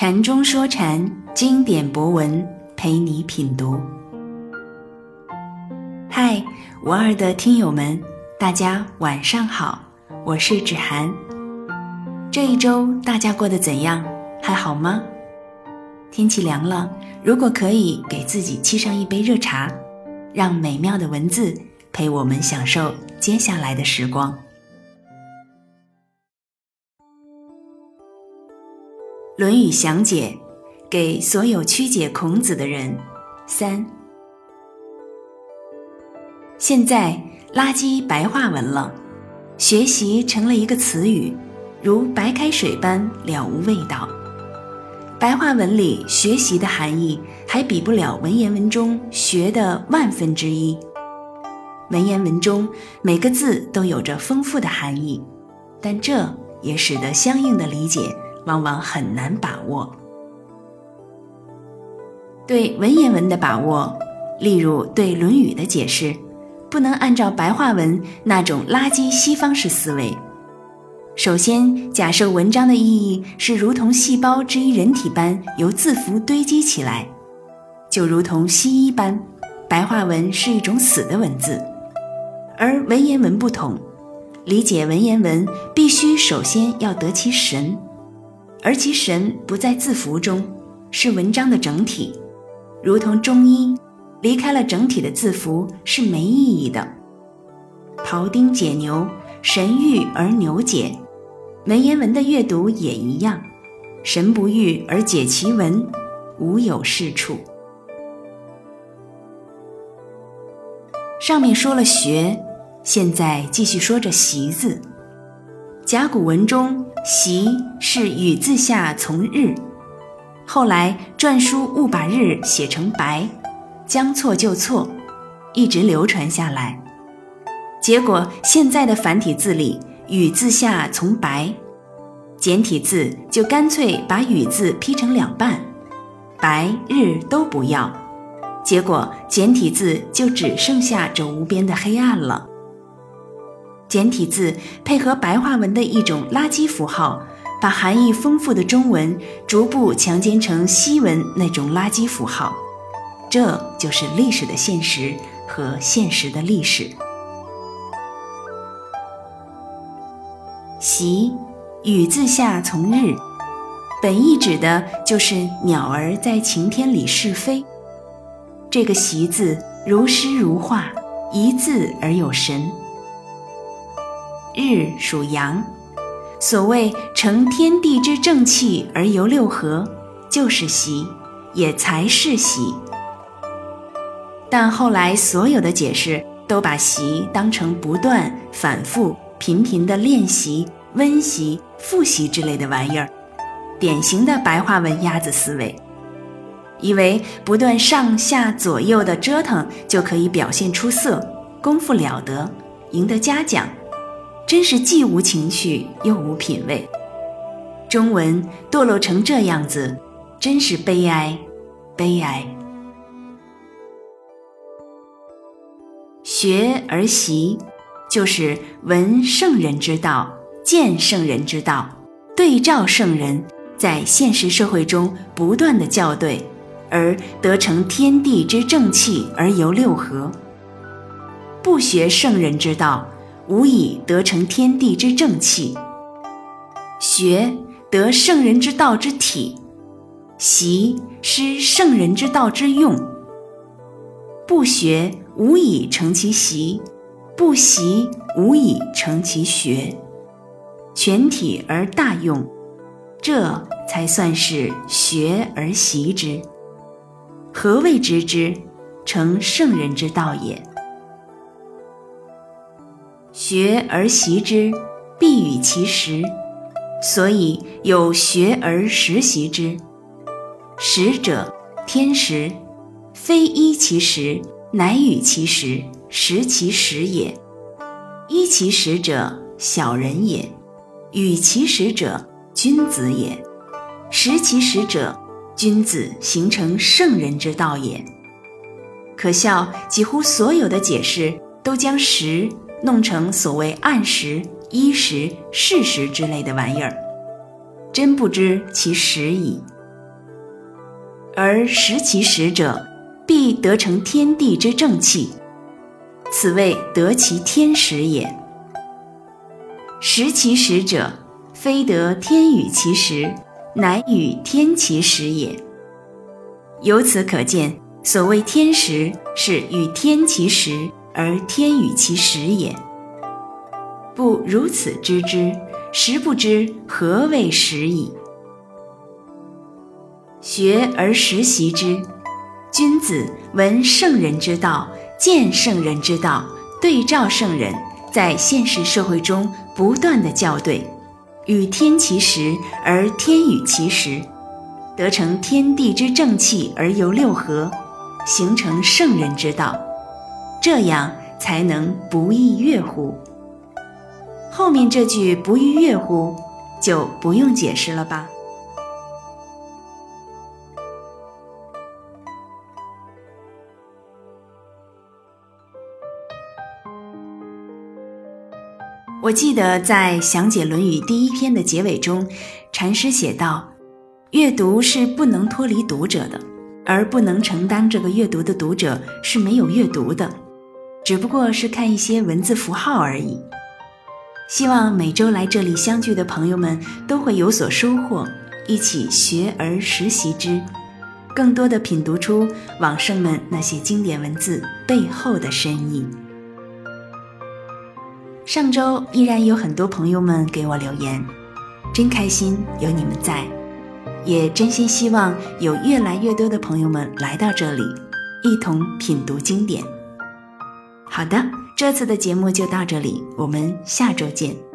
禅中说禅，经典博文陪你品读。嗨，五二的听友们，大家晚上好，我是芷涵。这一周大家过得怎样？还好吗？天气凉了，如果可以，给自己沏上一杯热茶，让美妙的文字陪我们享受接下来的时光。《论语详解》给所有曲解孔子的人。三，现在垃圾白话文了，学习成了一个词语，如白开水般了无味道。白话文里学习的含义还比不了文言文中学的万分之一。文言文中每个字都有着丰富的含义，但这也使得相应的理解。往往很难把握。对文言文的把握，例如对《论语》的解释，不能按照白话文那种垃圾西方式思维。首先，假设文章的意义是如同细胞之于人体般由字符堆积起来，就如同西医般，白话文是一种死的文字，而文言文不同，理解文言文必须首先要得其神。而其神不在字符中，是文章的整体，如同中医，离开了整体的字符是没意义的。庖丁解牛，神愈而牛解，文言文的阅读也一样，神不愈而解其文，无有是处。上面说了学，现在继续说着习字。甲骨文中“习”是雨字下从日，后来篆书误把“日”写成“白”，将错就错，一直流传下来。结果现在的繁体字里“雨”字下从“白”，简体字就干脆把“雨”字劈成两半，“白”“日”都不要，结果简体字就只剩下这无边的黑暗了。简体字配合白话文的一种垃圾符号，把含义丰富的中文逐步强奸成西文那种垃圾符号，这就是历史的现实和现实的历史。习，雨字下从日，本意指的就是鸟儿在晴天里试飞。这个习字如诗如画，一字而有神。日属阳，所谓承天地之正气而游六合，就是习，也才是习。但后来所有的解释都把习当成不断、反复、频频的练习、温习、复习之类的玩意儿，典型的白话文鸭子思维，以为不断上下左右的折腾就可以表现出色，功夫了得，赢得嘉奖。真是既无情趣又无品味，中文堕落成这样子，真是悲哀，悲哀。学而习，就是闻圣人之道，见圣人之道，对照圣人，在现实社会中不断的校对，而得成天地之正气而游六合。不学圣人之道。无以得成天地之正气，学得圣人之道之体，习失圣人之道之用。不学无以成其习，不习无以成其学，全体而大用，这才算是学而习之。何谓知之？成圣人之道也。学而习之，必与其实，所以有学而时习之。实者，天时，非依其时，乃与其时，识其时也。依其时者，小人也；与其时者，君子也。识其时者，君子形成圣人之道也。可笑，几乎所有的解释都将时。弄成所谓按时、依时、事实之类的玩意儿，真不知其实矣。而识其实者，必得成天地之正气，此谓得其天时也。识其实者，非得天与其时，乃与天其时也。由此可见，所谓天时，是与天其时，而天与其时也。不如此知之，实不知何谓时矣。学而时习之。君子闻圣人之道，见圣人之道，对照圣人，在现实社会中不断的校对，与天其时而天与其时，得成天地之正气而由六合，形成圣人之道，这样才能不亦乐乎？后面这句不亦乐乎，就不用解释了吧。我记得在详解《论语》第一篇的结尾中，禅师写道：“阅读是不能脱离读者的，而不能承担这个阅读的读者是没有阅读的，只不过是看一些文字符号而已。”希望每周来这里相聚的朋友们都会有所收获，一起学而时习之，更多的品读出往圣们那些经典文字背后的深意。上周依然有很多朋友们给我留言，真开心有你们在，也真心希望有越来越多的朋友们来到这里，一同品读经典。好的，这次的节目就到这里，我们下周见。